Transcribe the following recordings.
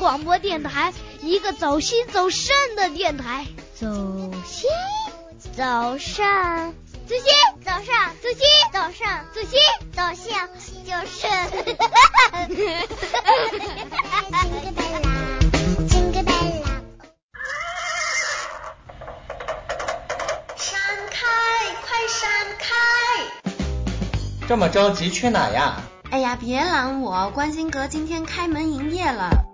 广播电台，一个走心走肾的电台。走心，走肾，走心，走肾，走心，走肾，走心，走肾就是。闪开，快闪开！这么着急去哪呀？哎呀，别拦我，关心阁今天开门营业了。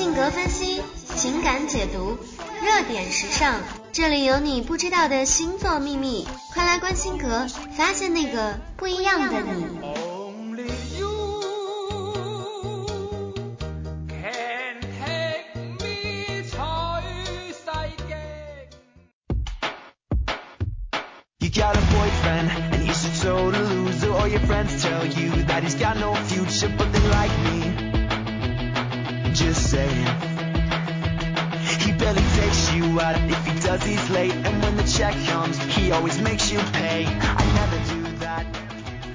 性格分析，情感解读，热点时尚，这里有你不知道的星座秘密，快来关心阁，发现那个不一样的你。just saying. He barely takes you out. If he does, he's late. And when the check comes, he always makes you pay. I never do.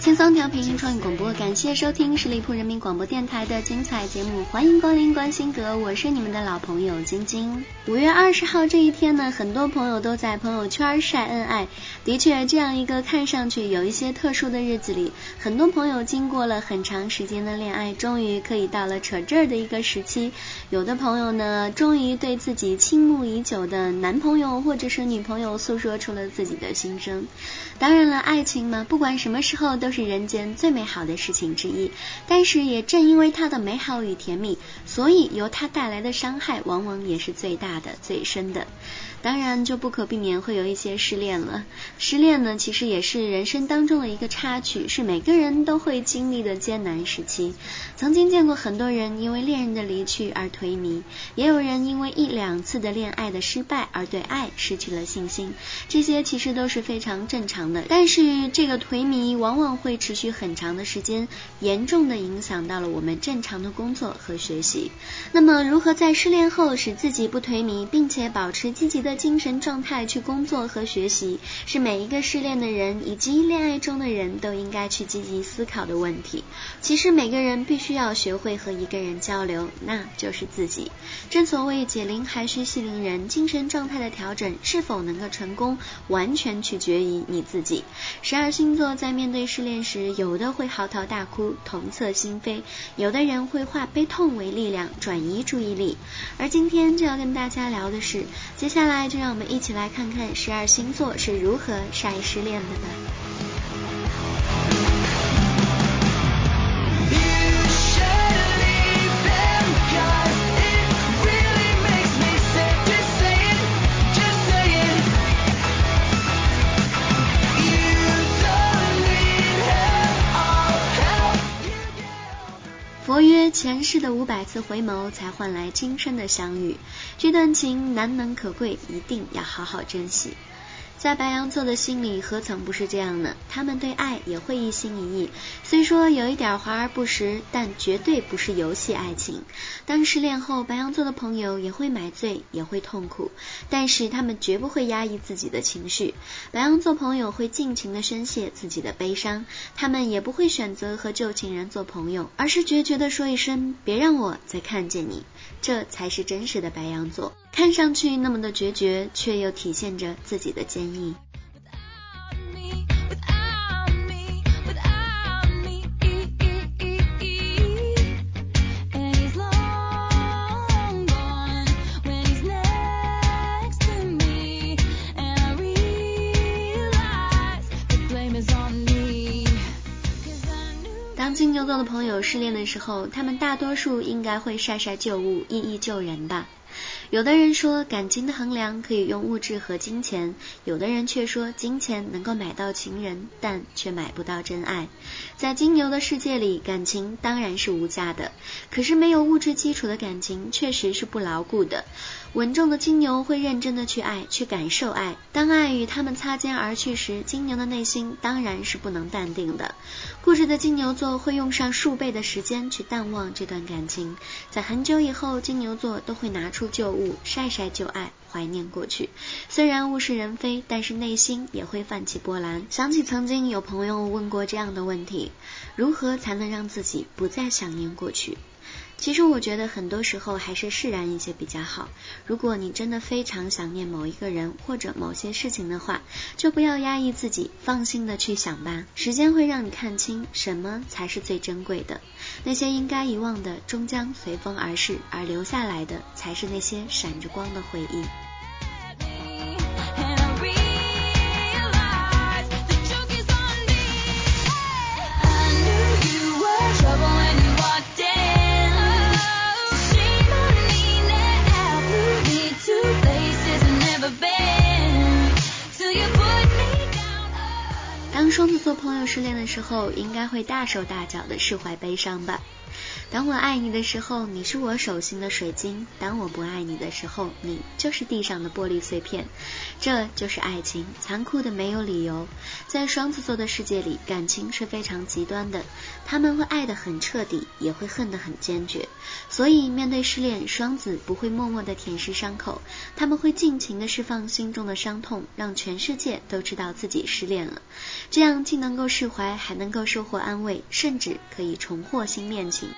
轻松调频创意广播，感谢收听十里铺人民广播电台的精彩节目，欢迎光临关心阁，我是你们的老朋友晶晶。五月二十号这一天呢，很多朋友都在朋友圈晒恩爱。的确，这样一个看上去有一些特殊的日子里，很多朋友经过了很长时间的恋爱，终于可以到了扯证的一个时期。有的朋友呢，终于对自己倾慕已久的男朋友或者是女朋友诉说出了自己的心声。当然了，爱情嘛，不管什么时候都是人间最美好的事情之一。但是也正因为它的美好与甜蜜，所以由它带来的伤害往往也是最大的、最深的。当然就不可避免会有一些失恋了。失恋呢，其实也是人生当中的一个插曲，是每个人都会经历的艰难时期。曾经见过很多人因为恋人的离去而颓靡，也有人因为一两次的恋爱的失败而对爱失去了信心。这些其实都是非常正常的。但是这个颓靡往往会持续很长的时间，严重的影响到了我们正常的工作和学习。那么如何在失恋后使自己不颓靡，并且保持积极的？精神状态去工作和学习，是每一个失恋的人以及恋爱中的人都应该去积极思考的问题。其实每个人必须要学会和一个人交流，那就是自己。正所谓解铃还须系铃人，精神状态的调整是否能够成功，完全取决于你自己。十二星座在面对失恋时，有的会嚎啕大哭，痛彻心扉；有的人会化悲痛为力量，转移注意力。而今天就要跟大家聊的是，接下来。就让我们一起来看看十二星座是如何晒失恋的吧。前世的五百次回眸，才换来今生的相遇。这段情难能可贵，一定要好好珍惜。在白羊座的心里，何曾不是这样呢？他们对爱也会一心一意，虽说有一点华而不实，但绝对不是游戏爱情。当失恋后，白羊座的朋友也会买醉，也会痛苦，但是他们绝不会压抑自己的情绪。白羊座朋友会尽情的宣泄自己的悲伤，他们也不会选择和旧情人做朋友，而是决绝的说一声：“别让我再看见你。”这才是真实的白羊座，看上去那么的决绝，却又体现着自己的坚毅。当金牛座的朋友失恋的时候，他们大多数应该会晒晒旧物，一一救人吧。有的人说感情的衡量可以用物质和金钱，有的人却说金钱能够买到情人，但却买不到真爱。在金牛的世界里，感情当然是无价的，可是没有物质基础的感情确实是不牢固的。稳重的金牛会认真的去爱，去感受爱。当爱与他们擦肩而去时，金牛的内心当然是不能淡定的。固执的金牛座会用上数倍的时间去淡忘这段感情，在很久以后，金牛座都会拿出旧晒晒旧爱，怀念过去。虽然物是人非，但是内心也会泛起波澜。想起曾经有朋友问过这样的问题：如何才能让自己不再想念过去？其实我觉得很多时候还是释然一些比较好。如果你真的非常想念某一个人或者某些事情的话，就不要压抑自己，放心的去想吧。时间会让你看清什么才是最珍贵的，那些应该遗忘的终将随风而逝，而留下来的才是那些闪着光的回忆。失恋的时候，应该会大手大脚的释怀悲伤吧。当我爱你的时候，你是我手心的水晶；当我不爱你的时候，你就是地上的玻璃碎片。这就是爱情，残酷的没有理由。在双子座的世界里，感情是非常极端的，他们会爱得很彻底，也会恨得很坚决。所以面对失恋，双子不会默默的舔舐伤口，他们会尽情的释放心中的伤痛，让全世界都知道自己失恋了。这样既能够释怀，还能够收获安慰，甚至可以重获新恋情。情。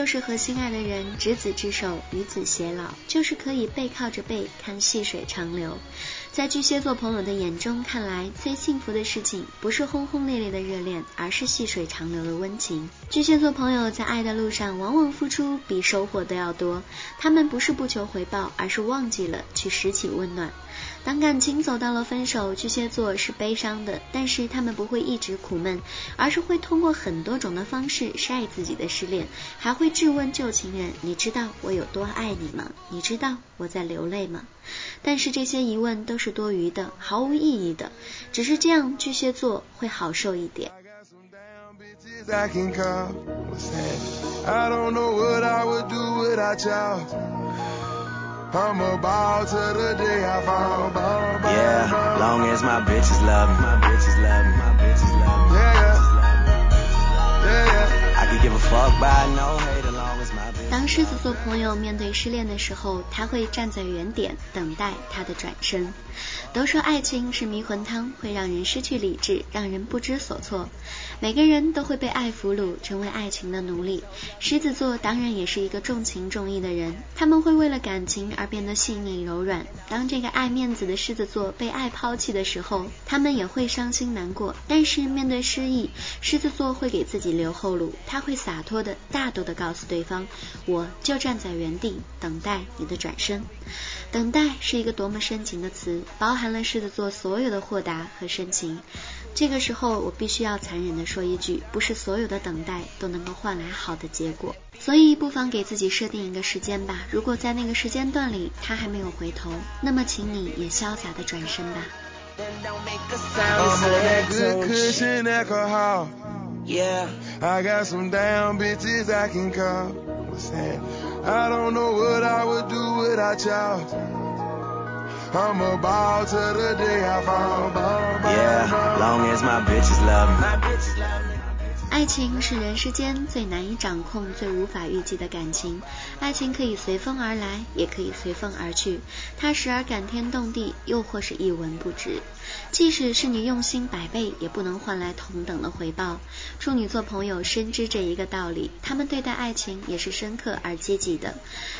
就是和心爱的人执子之手，与子偕老，就是可以背靠着背看细水长流。在巨蟹座朋友的眼中看来，最幸福的事情不是轰轰烈烈的热恋，而是细水长流的温情。巨蟹座朋友在爱的路上，往往付出比收获都要多。他们不是不求回报，而是忘记了去拾起温暖。当感情走到了分手，巨蟹座是悲伤的，但是他们不会一直苦闷，而是会通过很多种的方式晒自己的失恋，还会质问旧情人：“你知道我有多爱你吗？你知道我在流泪吗？”但是这些疑问都是多余的，毫无意义的，只是这样巨蟹座会好受一点。I'm about to the day I fall. Yeah, long as my bitches love me, my bitches love me, my bitches love me. Yeah, yeah, yeah. I could give a fuck by no hate 当狮子座朋友面对失恋的时候，他会站在原点等待他的转身。都说爱情是迷魂汤，会让人失去理智，让人不知所措。每个人都会被爱俘虏，成为爱情的奴隶。狮子座当然也是一个重情重义的人，他们会为了感情而变得细腻柔软。当这个爱面子的狮子座被爱抛弃的时候，他们也会伤心难过。但是面对失意，狮子座会给自己留后路，他会洒脱的大度的告诉对方：“我就站在原地，等待你的转身。”等待是一个多么深情的词，包含了狮子座所有的豁达和深情。这个时候，我必须要残忍的说一句，不是所有的等待都能够换来好的结果。所以，不妨给自己设定一个时间吧。如果在那个时间段里他还没有回头，那么请你也潇洒的转身吧。I don't know what I would do without y'all. I'm about to the day I fall. Yeah, long as love. My bitches love me. 爱情是人世间最难以掌控、最无法预计的感情。爱情可以随风而来，也可以随风而去。它时而感天动地，又或是一文不值。即使是你用心百倍，也不能换来同等的回报。处女座朋友深知这一个道理，他们对待爱情也是深刻而积极的。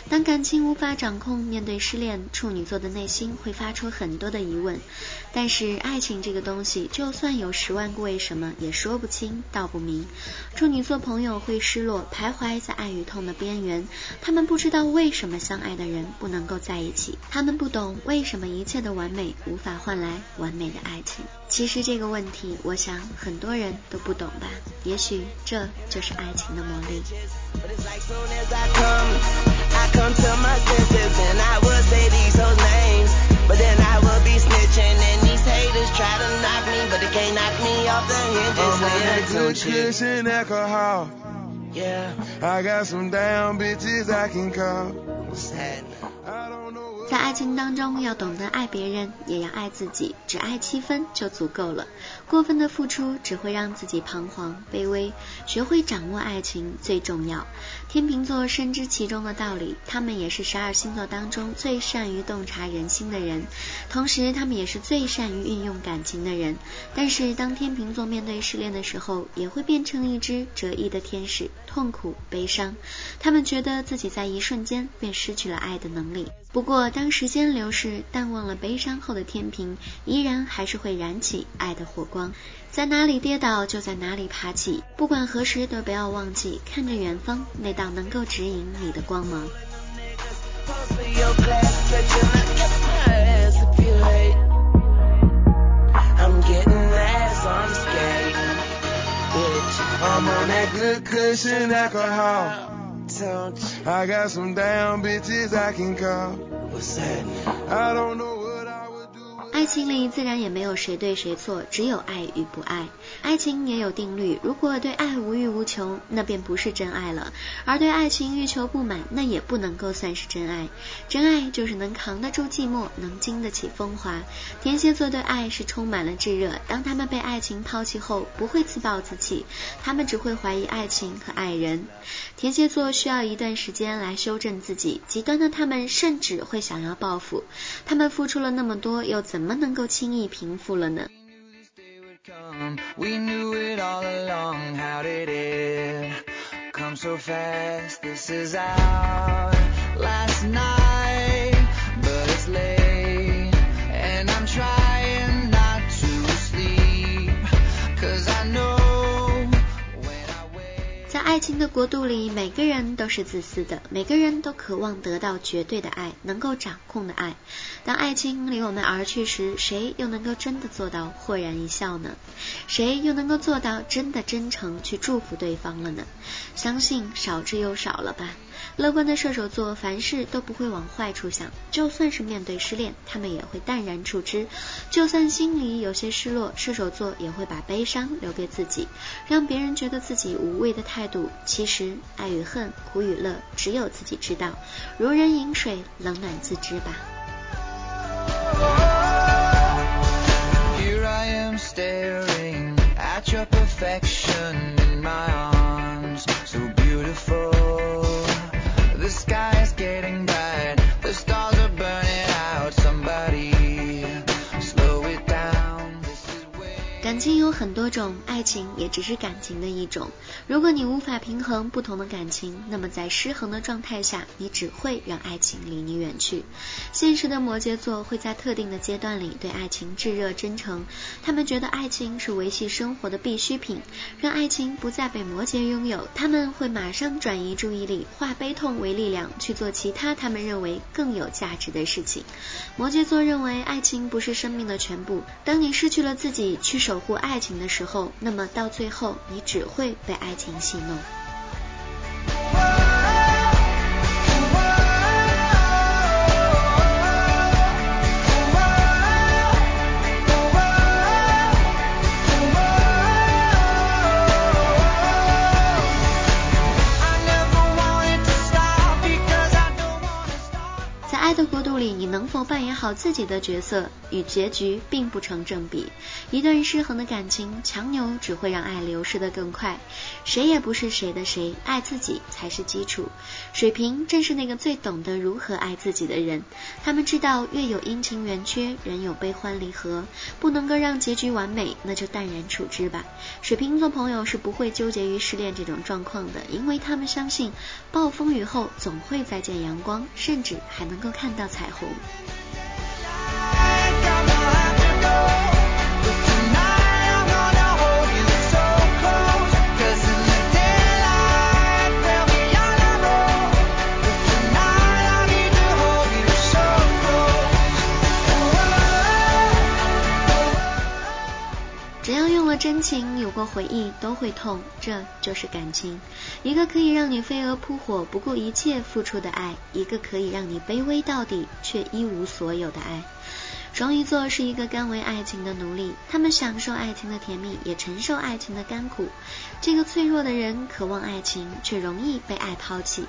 当感情无法掌控，面对失恋，处女座的内心会发出很多的疑问。但是爱情这个东西，就算有十万个为什么，也说不清道不明。处女座朋友会失落，徘徊在爱与痛的边缘。他们不知道为什么相爱的人不能够在一起，他们不懂为什么一切的完美无法换来完的爱情。其实这个问题，我想很多人都不懂吧？也许这就是爱情的魔力。Yeah, I got some damn bitches I can call. Sad. 在爱情当中，要懂得爱别人，也要爱自己，只爱七分就足够了。过分的付出只会让自己彷徨、卑微。学会掌握爱情最重要。天秤座深知其中的道理，他们也是十二星座当中最善于洞察人心的人，同时他们也是最善于运用感情的人。但是，当天秤座面对失恋的时候，也会变成一只折翼的天使，痛苦悲伤。他们觉得自己在一瞬间便失去了爱的能力。不过，当时间流逝，淡忘了悲伤后的天平，依然还是会燃起爱的火光。在哪里跌倒，就在哪里爬起。不管何时，都不要忘记看着远方那道能够指引你的光芒。I got some damn bitches I can call. What's that? I don't know. 心里自然也没有谁对谁错，只有爱与不爱。爱情也有定律，如果对爱无欲无求，那便不是真爱了；而对爱情欲求不满，那也不能够算是真爱。真爱就是能扛得住寂寞，能经得起风华。天蝎座对爱是充满了炙热，当他们被爱情抛弃后，不会自暴自弃，他们只会怀疑爱情和爱人。天蝎座需要一段时间来修正自己，极端的他们甚至会想要报复。他们付出了那么多，又怎么？能够轻易平复了呢？爱情的国度里，每个人都是自私的，每个人都渴望得到绝对的爱，能够掌控的爱。当爱情离我们而去时，谁又能够真的做到豁然一笑呢？谁又能够做到真的真诚去祝福对方了呢？相信少之又少了吧。乐观的射手座凡事都不会往坏处想，就算是面对失恋，他们也会淡然处之；就算心里有些失落，射手座也会把悲伤留给自己，让别人觉得自己无畏的态度。其实爱与恨，苦与乐，只有自己知道。如人饮水，冷暖自知吧。感情有很多种，爱情也只是感情的一种。如果你无法平衡不同的感情，那么在失衡的状态下，你只会让爱情离你远去。现实的摩羯座会在特定的阶段里对爱情炙热真诚，他们觉得爱情是维系生活的必需品，让爱情不再被摩羯拥有，他们会马上转移注意力，化悲痛为力量，去做其他他们认为更有价值的事情。摩羯座认为爱情不是生命的全部，当你失去了自己，去守护。爱情的时候，那么到最后，你只会被爱情戏弄。好自己的角色，与结局并不成正比。一段失衡的感情，强扭只会让爱流失的更快。谁也不是谁的谁，爱自己才是基础。水瓶正是那个最懂得如何爱自己的人。他们知道，月有阴晴圆缺，人有悲欢离合，不能够让结局完美，那就淡然处之吧。水瓶座朋友是不会纠结于失恋这种状况的，因为他们相信，暴风雨后总会再见阳光，甚至还能够看到彩。彩虹。有过回忆，都会痛。这就是感情，一个可以让你飞蛾扑火，不顾一切付出的爱，一个可以让你卑微到底却一无所有的爱。双鱼座是一个甘为爱情的奴隶，他们享受爱情的甜蜜，也承受爱情的甘苦。这个脆弱的人渴望爱情，却容易被爱抛弃。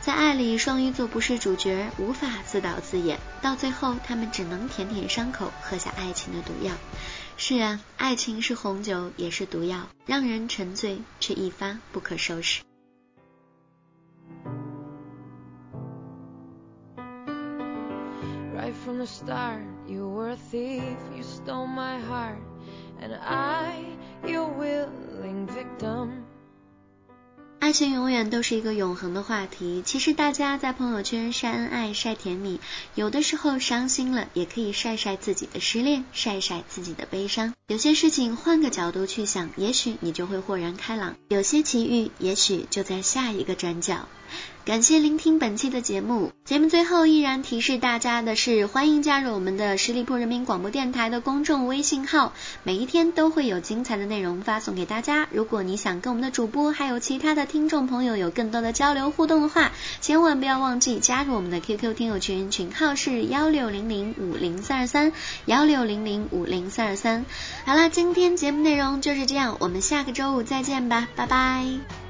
在爱里，双鱼座不是主角，无法自导自演，到最后他们只能舔舔伤口，喝下爱情的毒药。是啊，爱情是红酒，也是毒药，让人沉醉，却一发不可收拾。Right from the start, you were a thief, you stole my heart, and I, your willing victim. 爱情永远都是一个永恒的话题。其实大家在朋友圈晒恩爱、晒甜蜜，有的时候伤心了，也可以晒晒自己的失恋，晒晒自己的悲伤。有些事情换个角度去想，也许你就会豁然开朗。有些奇遇，也许就在下一个转角。感谢聆听本期的节目。节目最后依然提示大家的是，欢迎加入我们的十里铺人民广播电台的公众微信号，每一天都会有精彩的内容发送给大家。如果你想跟我们的主播还有其他的听众朋友有更多的交流互动的话，千万不要忘记加入我们的 QQ 听友群，群号是幺六零零五零三二三幺六零零五零三二三。好了，今天节目内容就是这样，我们下个周五再见吧，拜拜。